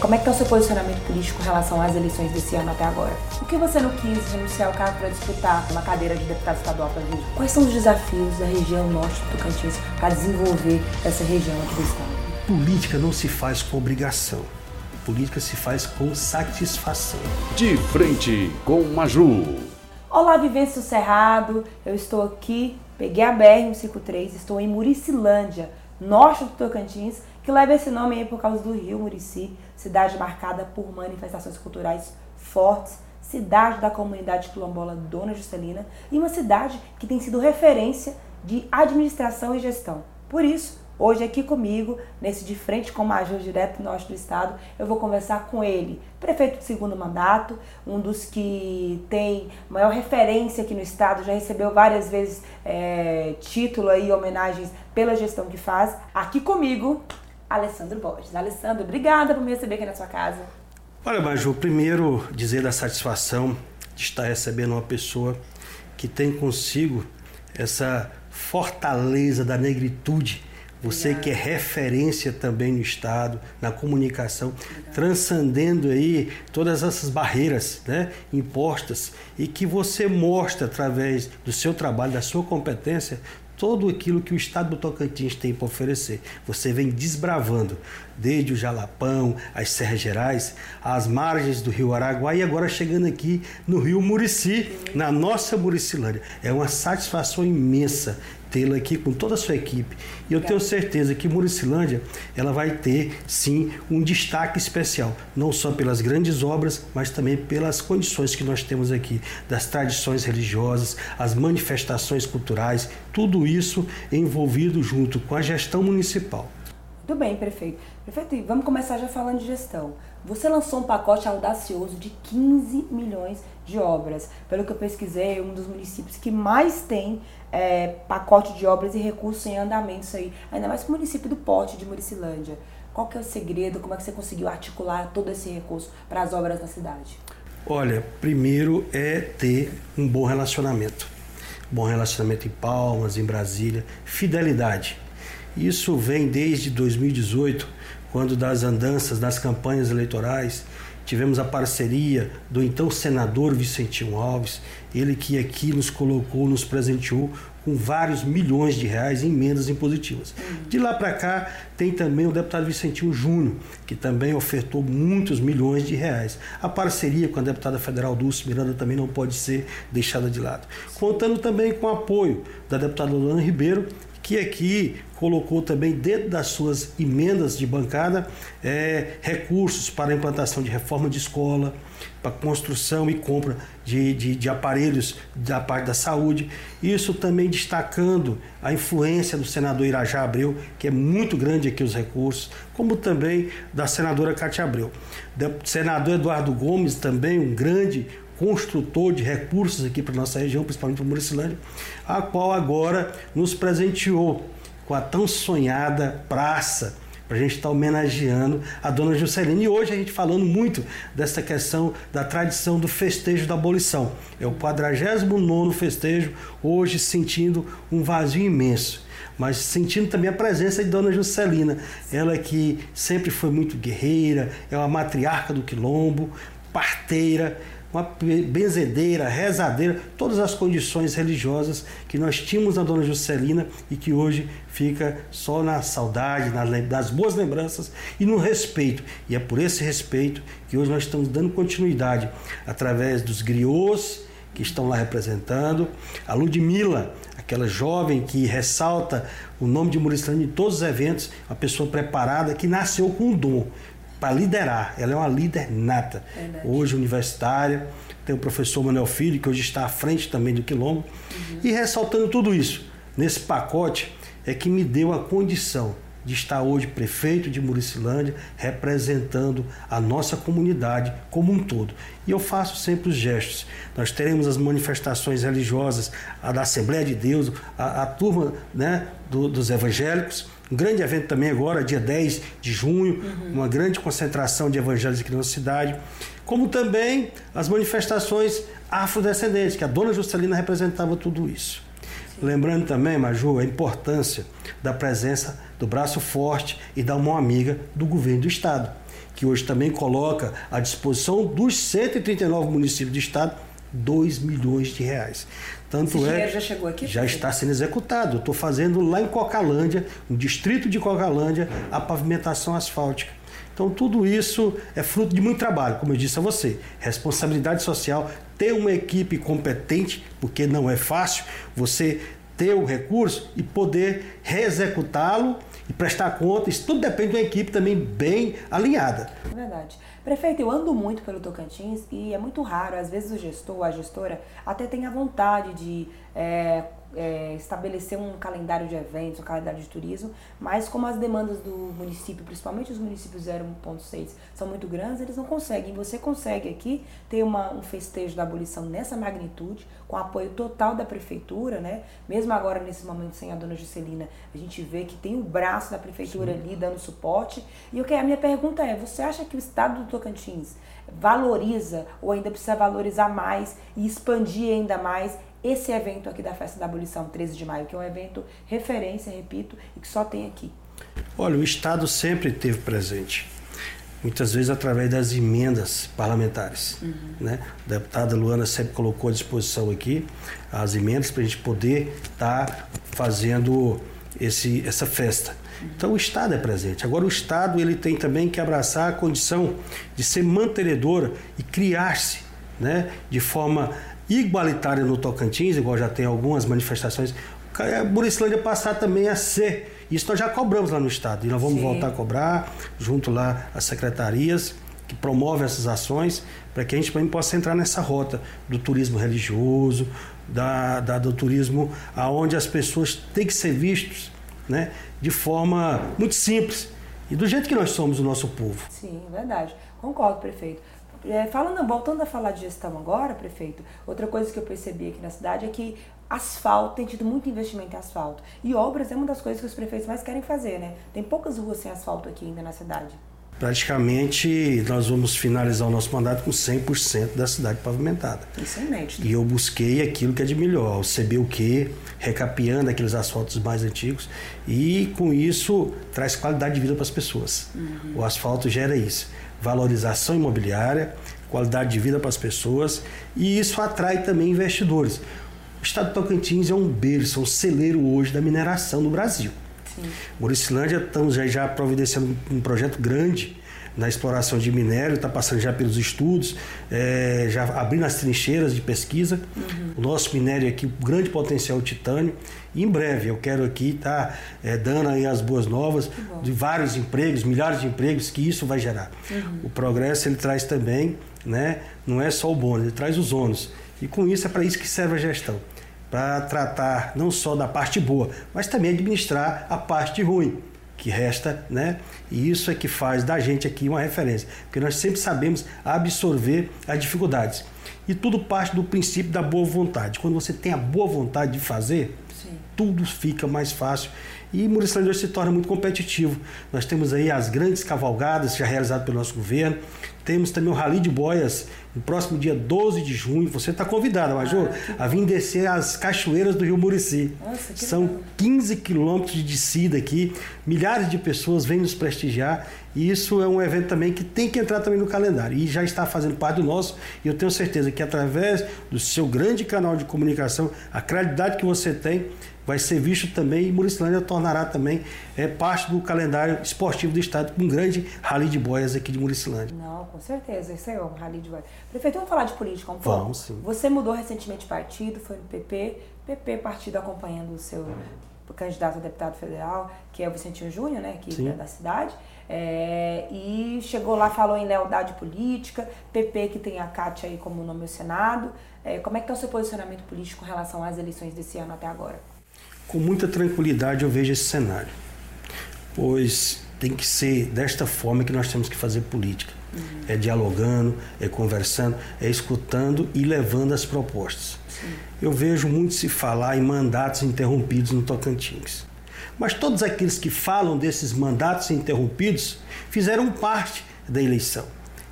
Como é que está o seu posicionamento político em relação às eleições desse ano até agora? Por que você não quis renunciar ao cargo para disputar uma cadeira de deputado estadual para Rio? Quais são os desafios da região norte do Tocantins para desenvolver essa região aqui do estado? Política não se faz com obrigação. Política se faz com satisfação. De frente com Maju. Olá, Vivência Cerrado. Eu estou aqui, peguei a BR-153, estou em Muricilândia, norte do Tocantins, que leva esse nome aí por causa do rio Murici, cidade marcada por manifestações culturais fortes, cidade da comunidade quilombola Dona Juscelina e uma cidade que tem sido referência de administração e gestão. Por isso, Hoje aqui comigo, nesse de frente com o Major direto norte do estado, eu vou conversar com ele, prefeito de segundo mandato, um dos que tem maior referência aqui no estado, já recebeu várias vezes é, título e homenagens pela gestão que faz. Aqui comigo, Alessandro Borges. Alessandro, obrigada por me receber aqui na sua casa. Olha, Major, primeiro dizer da satisfação de estar recebendo uma pessoa que tem consigo essa fortaleza da negritude você que é referência também no Estado, na comunicação, transcendendo aí todas essas barreiras né, impostas e que você mostra através do seu trabalho, da sua competência, todo aquilo que o Estado do Tocantins tem para oferecer. Você vem desbravando, desde o Jalapão, as Serras Gerais, as margens do Rio Araguá e agora chegando aqui no Rio Murici, na nossa Muricilândia. É uma satisfação imensa tê-la aqui com toda a sua equipe. E eu tenho certeza que Muricilândia ela vai ter sim um destaque especial, não só pelas grandes obras, mas também pelas condições que nós temos aqui, das tradições religiosas, as manifestações culturais, tudo isso envolvido junto com a gestão municipal. Muito bem, prefeito. Prefeito, vamos começar já falando de gestão. Você lançou um pacote audacioso de 15 milhões de obras. Pelo que eu pesquisei, é um dos municípios que mais tem é, pacote de obras e recursos em andamento aí. Ainda mais o município do Porte de Muricilândia. Qual que é o segredo? Como é que você conseguiu articular todo esse recurso para as obras na cidade? Olha, primeiro é ter um bom relacionamento. Bom relacionamento em Palmas, em Brasília, fidelidade isso vem desde 2018, quando das andanças das campanhas eleitorais tivemos a parceria do então senador Vicentinho Alves, ele que aqui nos colocou, nos presenteou com vários milhões de reais em emendas impositivas. De lá para cá tem também o deputado Vicentinho Júnior, que também ofertou muitos milhões de reais. A parceria com a deputada federal Dulce Miranda também não pode ser deixada de lado. Contando também com o apoio da deputada Lorana Ribeiro, que aqui colocou também dentro das suas emendas de bancada é, recursos para a implantação de reforma de escola, para construção e compra de, de, de, aparelhos da parte da saúde. Isso também destacando a influência do senador Irajá Abreu, que é muito grande aqui os recursos, como também da senadora Cátia Abreu. Senador Eduardo Gomes, também um grande construtor de recursos aqui para nossa região, principalmente para Muricilândia, a qual agora nos presenteou com a tão sonhada praça para a gente estar tá homenageando a dona Juscelina. E hoje a gente falando muito dessa questão da tradição do festejo da abolição. É o 49 festejo, hoje sentindo um vazio imenso. Mas sentindo também a presença de Dona Juscelina, ela que sempre foi muito guerreira, é uma matriarca do quilombo, parteira, uma benzedeira, rezadeira, todas as condições religiosas que nós tínhamos na Dona Juscelina e que hoje fica só na saudade, nas boas lembranças e no respeito. E é por esse respeito que hoje nós estamos dando continuidade através dos griots que estão lá representando, a Ludmilla, aquela jovem que ressalta o nome de Muricilândia em todos os eventos, uma pessoa preparada que nasceu com um dom para liderar. Ela é uma líder nata. Verdade. Hoje universitária, tem o professor Manuel Filho, que hoje está à frente também do Quilombo. Uhum. E ressaltando tudo isso, nesse pacote é que me deu a condição de estar hoje prefeito de Muricilândia, representando a nossa comunidade como um todo. E eu faço sempre os gestos. Nós teremos as manifestações religiosas, a da Assembleia de Deus, a, a turma né, do, dos evangélicos, um grande evento também agora, dia 10 de junho, uhum. uma grande concentração de evangélicos aqui na nossa cidade, como também as manifestações afrodescendentes, que a dona Juscelina representava tudo isso. Lembrando também, Maju, a importância da presença do braço forte e da mão amiga do governo do Estado, que hoje também coloca à disposição dos 139 municípios do Estado 2 milhões de reais. Tanto Esse é, já chegou aqui? Já está sendo executado. Estou fazendo lá em Cocalândia, no distrito de Cocalândia, a pavimentação asfáltica. Então tudo isso é fruto de muito trabalho, como eu disse a você. Responsabilidade social, ter uma equipe competente, porque não é fácil você ter o recurso e poder reexecutá-lo e prestar conta. Isso tudo depende de uma equipe também bem alinhada. É verdade. Prefeito, eu ando muito pelo Tocantins e é muito raro, às vezes o gestor, a gestora, até tem a vontade de é, é, estabelecer um calendário de eventos, um calendário de turismo, mas como as demandas do município, principalmente os municípios 0,6, são muito grandes, eles não conseguem. Você consegue aqui ter uma, um festejo da abolição nessa magnitude, com apoio total da prefeitura, né? Mesmo agora, nesse momento, sem a dona Juscelina, a gente vê que tem o braço da prefeitura Sim. ali dando suporte. E o que a minha pergunta é: você acha que o estado do Tocantins valoriza ou ainda precisa valorizar mais e expandir ainda mais esse evento aqui da Festa da Abolição, 13 de maio, que é um evento referência, repito, e que só tem aqui. Olha, o Estado sempre teve presente, muitas vezes através das emendas parlamentares. Uhum. Né? A deputada Luana sempre colocou à disposição aqui as emendas para a gente poder estar tá fazendo esse, essa festa. Uhum. Então o Estado é presente. Agora o Estado ele tem também que abraçar a condição de ser mantenedora e criar-se né, de forma igualitária no Tocantins, igual já tem algumas manifestações. A Buricilândia passar também a ser. Isso nós já cobramos lá no Estado. E nós vamos Sim. voltar a cobrar, junto lá às secretarias que promovem essas ações, para que a gente também possa entrar nessa rota do turismo religioso, da, da, do turismo aonde as pessoas têm que ser vistos né, de forma muito simples e do jeito que nós somos o nosso povo. Sim, é verdade. Concordo, prefeito. É, falando, voltando a falar de gestão agora, prefeito, outra coisa que eu percebi aqui na cidade é que asfalto, tem tido muito investimento em asfalto. E obras é uma das coisas que os prefeitos mais querem fazer, né? Tem poucas ruas sem asfalto aqui ainda na cidade. Praticamente nós vamos finalizar o nosso mandato com 100% da cidade pavimentada. Isso é inédito. E eu busquei aquilo que é de melhor, o CBUQ, recapeando aqueles asfaltos mais antigos. E com isso traz qualidade de vida para as pessoas. Uhum. O asfalto gera isso valorização imobiliária, qualidade de vida para as pessoas e isso atrai também investidores. O estado de Tocantins é um berço, um celeiro hoje da mineração no Brasil. Sim. Muricilândia estamos já, já providenciando um projeto grande na exploração de minério, está passando já pelos estudos, é, já abrindo as trincheiras de pesquisa. Uhum. O nosso minério aqui, o grande potencial titânio. E em breve eu quero aqui estar tá, é, dando aí as boas novas de vários empregos, milhares de empregos que isso vai gerar. Uhum. O progresso ele traz também, né, não é só o bônus, ele traz os ônus. E com isso é para isso que serve a gestão para tratar não só da parte boa, mas também administrar a parte ruim que resta, né? E isso é que faz da gente aqui uma referência, porque nós sempre sabemos absorver as dificuldades. E tudo parte do princípio da boa vontade. Quando você tem a boa vontade de fazer, Sim. tudo fica mais fácil. E Muricilândia se torna muito competitivo. Nós temos aí as grandes cavalgadas já realizadas pelo nosso governo. Temos também o Rally de Boias no próximo dia 12 de junho. Você está convidada, Major, ah, a vir descer as cachoeiras do Rio Murici. Nossa, São legal. 15 quilômetros de descida aqui. Milhares de pessoas vêm nos prestigiar. E isso é um evento também que tem que entrar também no calendário. E já está fazendo parte do nosso. E eu tenho certeza que através do seu grande canal de comunicação, a credibilidade que você tem, vai ser visto também e Muricilândia tornará também é, parte do calendário esportivo do estado com um grande rally de boias aqui de Muricilândia. Não, com certeza, isso é um rally de boias. Prefeito, vamos falar de política um pouco? Vamos, sim. Você mudou recentemente de partido, foi no PP, PP partido acompanhando o seu candidato a deputado federal, que é o Vicentinho Júnior, né, aqui sim. da cidade. É, e chegou lá, falou em lealdade política, PP que tem a Cátia aí como nome no Senado. É, como é que está o seu posicionamento político com relação às eleições desse ano até agora? Com muita tranquilidade eu vejo esse cenário, pois tem que ser desta forma que nós temos que fazer política. Uhum. É dialogando, é conversando, é escutando e levando as propostas. Sim. Eu vejo muito se falar em mandatos interrompidos no Tocantins. Mas todos aqueles que falam desses mandatos interrompidos fizeram parte da eleição.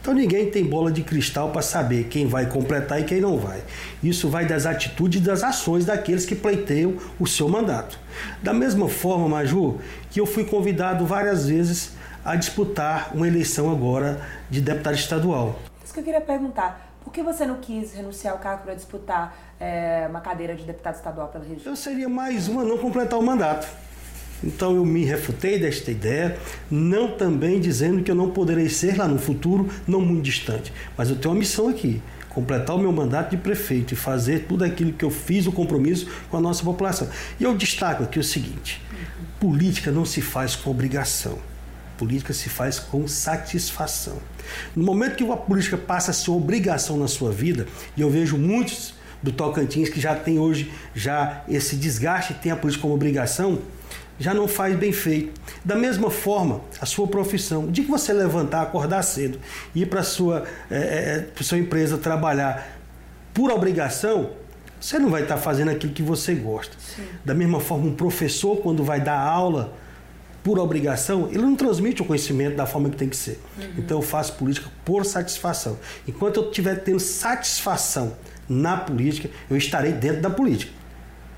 Então ninguém tem bola de cristal para saber quem vai completar e quem não vai. Isso vai das atitudes e das ações daqueles que pleiteiam o seu mandato. Da mesma forma, Maju, que eu fui convidado várias vezes a disputar uma eleição agora de deputado estadual. Isso que eu queria perguntar. Por que você não quis renunciar ao cargo para disputar é, uma cadeira de deputado estadual pela região? Eu seria mais uma não completar o mandato. Então eu me refutei desta ideia, não também dizendo que eu não poderei ser lá no futuro, não muito distante. Mas eu tenho uma missão aqui: completar o meu mandato de prefeito e fazer tudo aquilo que eu fiz, o compromisso com a nossa população. E eu destaco aqui o seguinte: política não se faz com obrigação. Política se faz com satisfação. No momento que a política passa a ser obrigação na sua vida, e eu vejo muitos do Tocantins que já tem hoje já esse desgaste, tem a política como obrigação, já não faz bem feito. Da mesma forma, a sua profissão, de que você levantar, acordar cedo, ir para a sua, é, é, sua empresa trabalhar por obrigação, você não vai estar tá fazendo aquilo que você gosta. Sim. Da mesma forma, um professor, quando vai dar aula por obrigação, ele não transmite o conhecimento da forma que tem que ser. Uhum. Então eu faço política por satisfação. Enquanto eu estiver tendo satisfação na política, eu estarei dentro da política.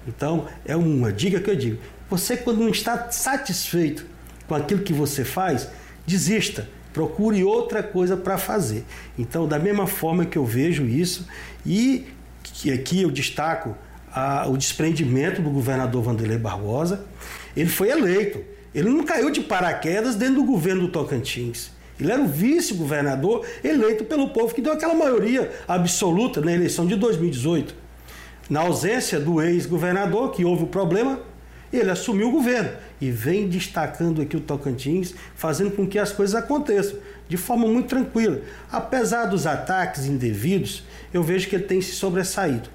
Então, é uma dica que eu digo. Você, quando não está satisfeito com aquilo que você faz, desista. Procure outra coisa para fazer. Então, da mesma forma que eu vejo isso, e que aqui eu destaco a, o desprendimento do governador Vanderlei Barbosa, ele foi eleito. Ele não caiu de paraquedas dentro do governo do Tocantins. Ele era o vice-governador eleito pelo povo que deu aquela maioria absoluta na eleição de 2018. Na ausência do ex-governador, que houve o problema, ele assumiu o governo e vem destacando aqui o Tocantins, fazendo com que as coisas aconteçam de forma muito tranquila. Apesar dos ataques indevidos, eu vejo que ele tem se sobressaído.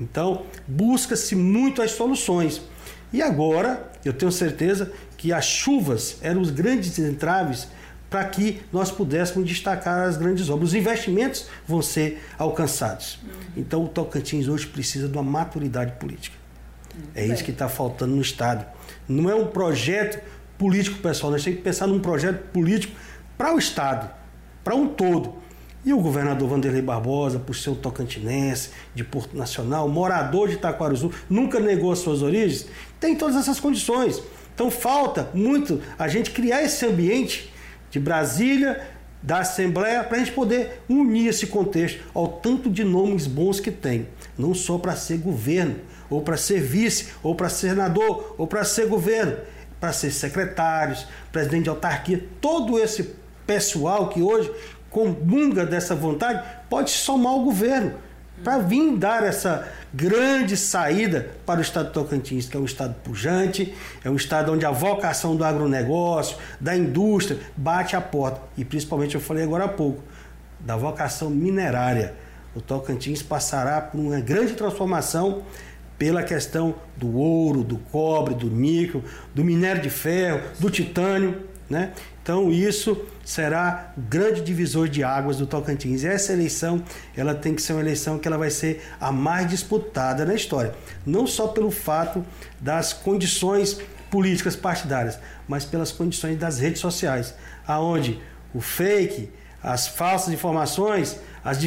Então, busca-se muito as soluções. E agora, eu tenho certeza que as chuvas eram os grandes entraves para que nós pudéssemos destacar as grandes obras. Os investimentos vão ser alcançados. Então, o Tocantins hoje precisa de uma maturidade política. É isso que está faltando no Estado. Não é um projeto político, pessoal. Nós temos que pensar num projeto político para o Estado, para um todo. E o governador Vanderlei Barbosa, por ser um tocantinense, de Porto Nacional, morador de Itaquaruzu, nunca negou as suas origens, tem todas essas condições. Então falta muito a gente criar esse ambiente de Brasília, da Assembleia, para a gente poder unir esse contexto ao tanto de nomes bons que tem, não só para ser governo, ou para ser vice, ou para ser senador, ou para ser governo, para ser secretários, presidente de autarquia, todo esse pessoal que hoje comunga dessa vontade pode somar ao governo para vir dar essa grande saída para o estado de Tocantins, que é um estado pujante, é um estado onde a vocação do agronegócio, da indústria, bate a porta. E principalmente, eu falei agora há pouco, da vocação minerária. O Tocantins passará por uma grande transformação pela questão do ouro, do cobre, do níquel, do minério de ferro, do titânio, né? Então isso será grande divisor de águas do Tocantins. Essa eleição, ela tem que ser uma eleição que ela vai ser a mais disputada na história, não só pelo fato das condições políticas partidárias, mas pelas condições das redes sociais, aonde o fake, as falsas informações, as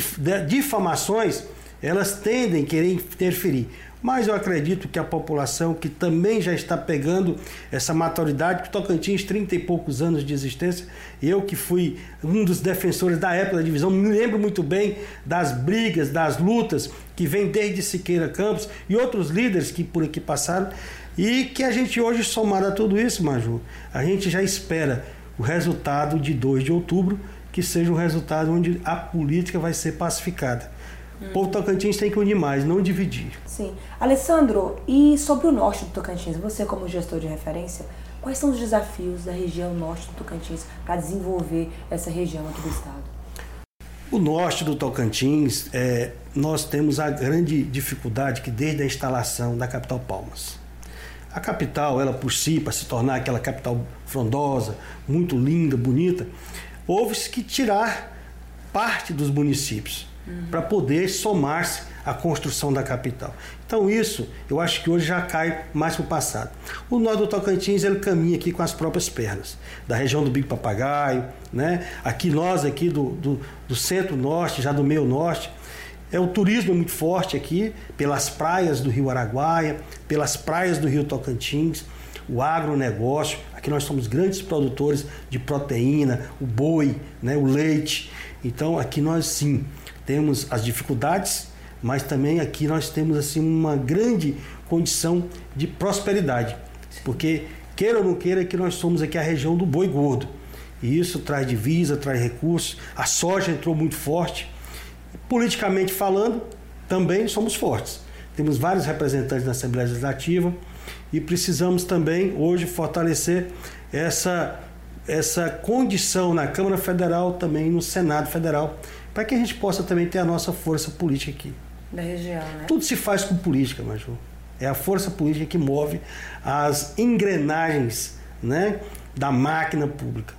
difamações, elas tendem a querer interferir. Mas eu acredito que a população que também já está pegando essa maturidade, que Tocantins, 30 e poucos anos de existência, eu que fui um dos defensores da época da divisão, me lembro muito bem das brigas, das lutas que vem desde Siqueira Campos e outros líderes que por aqui passaram, e que a gente hoje, somado a tudo isso, Maju, a gente já espera o resultado de 2 de outubro, que seja um resultado onde a política vai ser pacificada o povo Tocantins tem que unir mais, não dividir. Sim. Alessandro, e sobre o norte do Tocantins, você como gestor de referência, quais são os desafios da região norte do Tocantins para desenvolver essa região aqui do estado? O norte do Tocantins, é, nós temos a grande dificuldade que desde a instalação da capital Palmas. A capital, ela por si, para se tornar aquela capital frondosa, muito linda, bonita, houve que tirar parte dos municípios uhum. para poder somar-se a construção da capital. Então isso, eu acho que hoje já cai mais para o passado. O norte do Tocantins ele caminha aqui com as próprias pernas, da região do Bico Papagaio, né? Aqui nós aqui do, do, do centro-norte, já do meio norte, é, o turismo é muito forte aqui, pelas praias do Rio Araguaia, pelas praias do Rio Tocantins, o agronegócio. Aqui nós somos grandes produtores de proteína, o boi, né, o leite. Então aqui nós sim temos as dificuldades, mas também aqui nós temos assim uma grande condição de prosperidade. Porque queira ou não queira que nós somos aqui a região do boi gordo. E isso traz divisa, traz recursos. A soja entrou muito forte. Politicamente falando, também somos fortes. Temos vários representantes na Assembleia Legislativa e precisamos também hoje fortalecer essa, essa condição na Câmara Federal, também no Senado Federal, para que a gente possa também ter a nossa força política aqui. Da região, né? Tudo se faz com política, Maju. É a força política que move as engrenagens né, da máquina pública.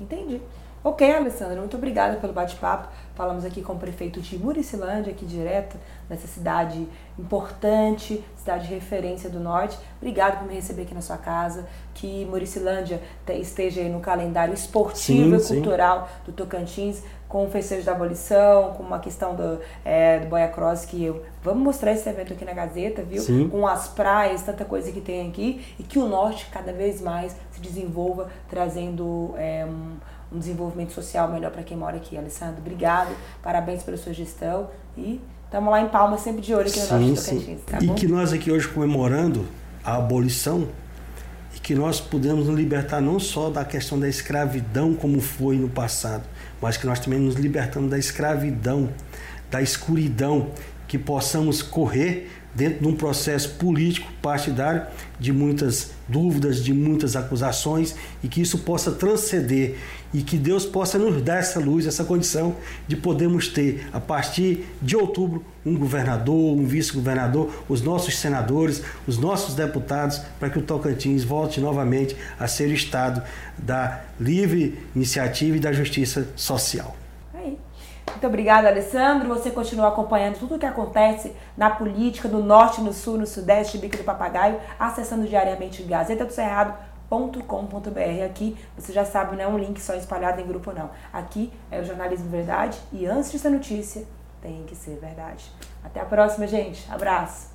Entendi. Ok, Alessandra, muito obrigada pelo bate-papo. Falamos aqui com o prefeito de Muricilândia, aqui direto, nessa cidade importante, cidade de referência do norte. Obrigado por me receber aqui na sua casa. Que Muricilândia esteja aí no calendário esportivo sim, e cultural sim. do Tocantins, com o festejo da abolição, com uma questão do, é, do Boia Cross, que eu. Vamos mostrar esse evento aqui na Gazeta, viu? Sim. Com as praias, tanta coisa que tem aqui, e que o norte cada vez mais se desenvolva, trazendo. É, um, um desenvolvimento social melhor para quem mora aqui. Alessandro, obrigado, parabéns pela sua gestão e estamos lá em Palma sempre de olho aqui no sim, nosso Tocantins. Tá e que nós aqui hoje comemorando a abolição e que nós podemos nos libertar não só da questão da escravidão como foi no passado, mas que nós também nos libertamos da escravidão, da escuridão, que possamos correr dentro de um processo político partidário de muitas dúvidas, de muitas acusações e que isso possa transcender e que Deus possa nos dar essa luz, essa condição de podermos ter a partir de outubro um governador, um vice-governador, os nossos senadores, os nossos deputados, para que o Tocantins volte novamente a ser o estado da livre iniciativa e da justiça social. Muito obrigada, Alessandro. Você continua acompanhando tudo o que acontece na política, no norte, no sul, no sudeste, Bico do Papagaio, acessando diariamente Gazeta do Cerrado.com.br. Aqui você já sabe, não é um link só espalhado em grupo, não. Aqui é o Jornalismo Verdade e antes de ser notícia, tem que ser verdade. Até a próxima, gente. Abraço.